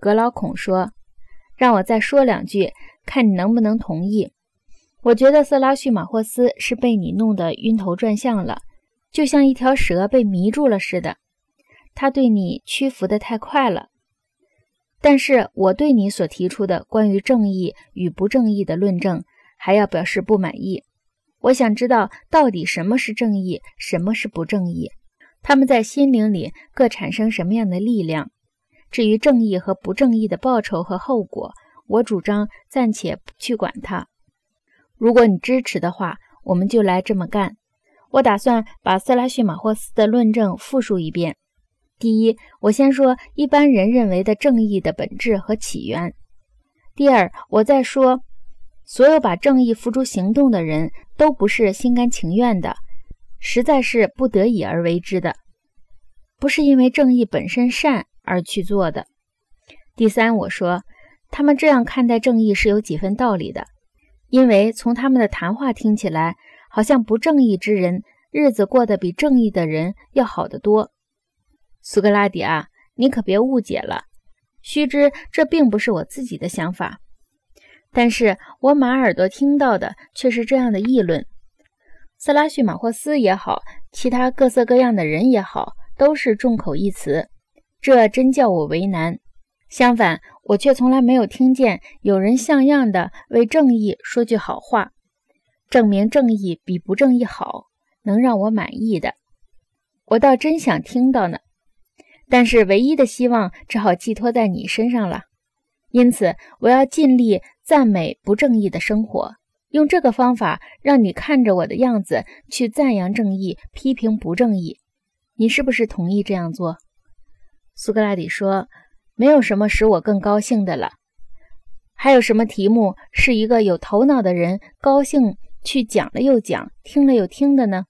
格老孔说：“让我再说两句，看你能不能同意。我觉得色拉叙马霍斯是被你弄得晕头转向了，就像一条蛇被迷住了似的。他对你屈服得太快了。但是我对你所提出的关于正义与不正义的论证，还要表示不满意。我想知道到底什么是正义，什么是不正义，他们在心灵里各产生什么样的力量。”至于正义和不正义的报酬和后果，我主张暂且不去管它。如果你支持的话，我们就来这么干。我打算把色拉叙马霍斯的论证复述一遍。第一，我先说一般人认为的正义的本质和起源。第二，我再说，所有把正义付诸行动的人都不是心甘情愿的，实在是不得已而为之的，不是因为正义本身善。而去做的。第三，我说他们这样看待正义是有几分道理的，因为从他们的谈话听起来，好像不正义之人日子过得比正义的人要好得多。苏格拉底啊，你可别误解了，须知这并不是我自己的想法，但是我马耳朵听到的却是这样的议论。色拉叙马霍斯也好，其他各色各样的人也好，都是众口一词。这真叫我为难。相反，我却从来没有听见有人像样的为正义说句好话，证明正义比不正义好，能让我满意的。我倒真想听到呢。但是唯一的希望只好寄托在你身上了。因此，我要尽力赞美不正义的生活，用这个方法让你看着我的样子去赞扬正义，批评不正义。你是不是同意这样做？苏格拉底说：“没有什么使我更高兴的了。还有什么题目是一个有头脑的人高兴去讲了又讲，听了又听的呢？”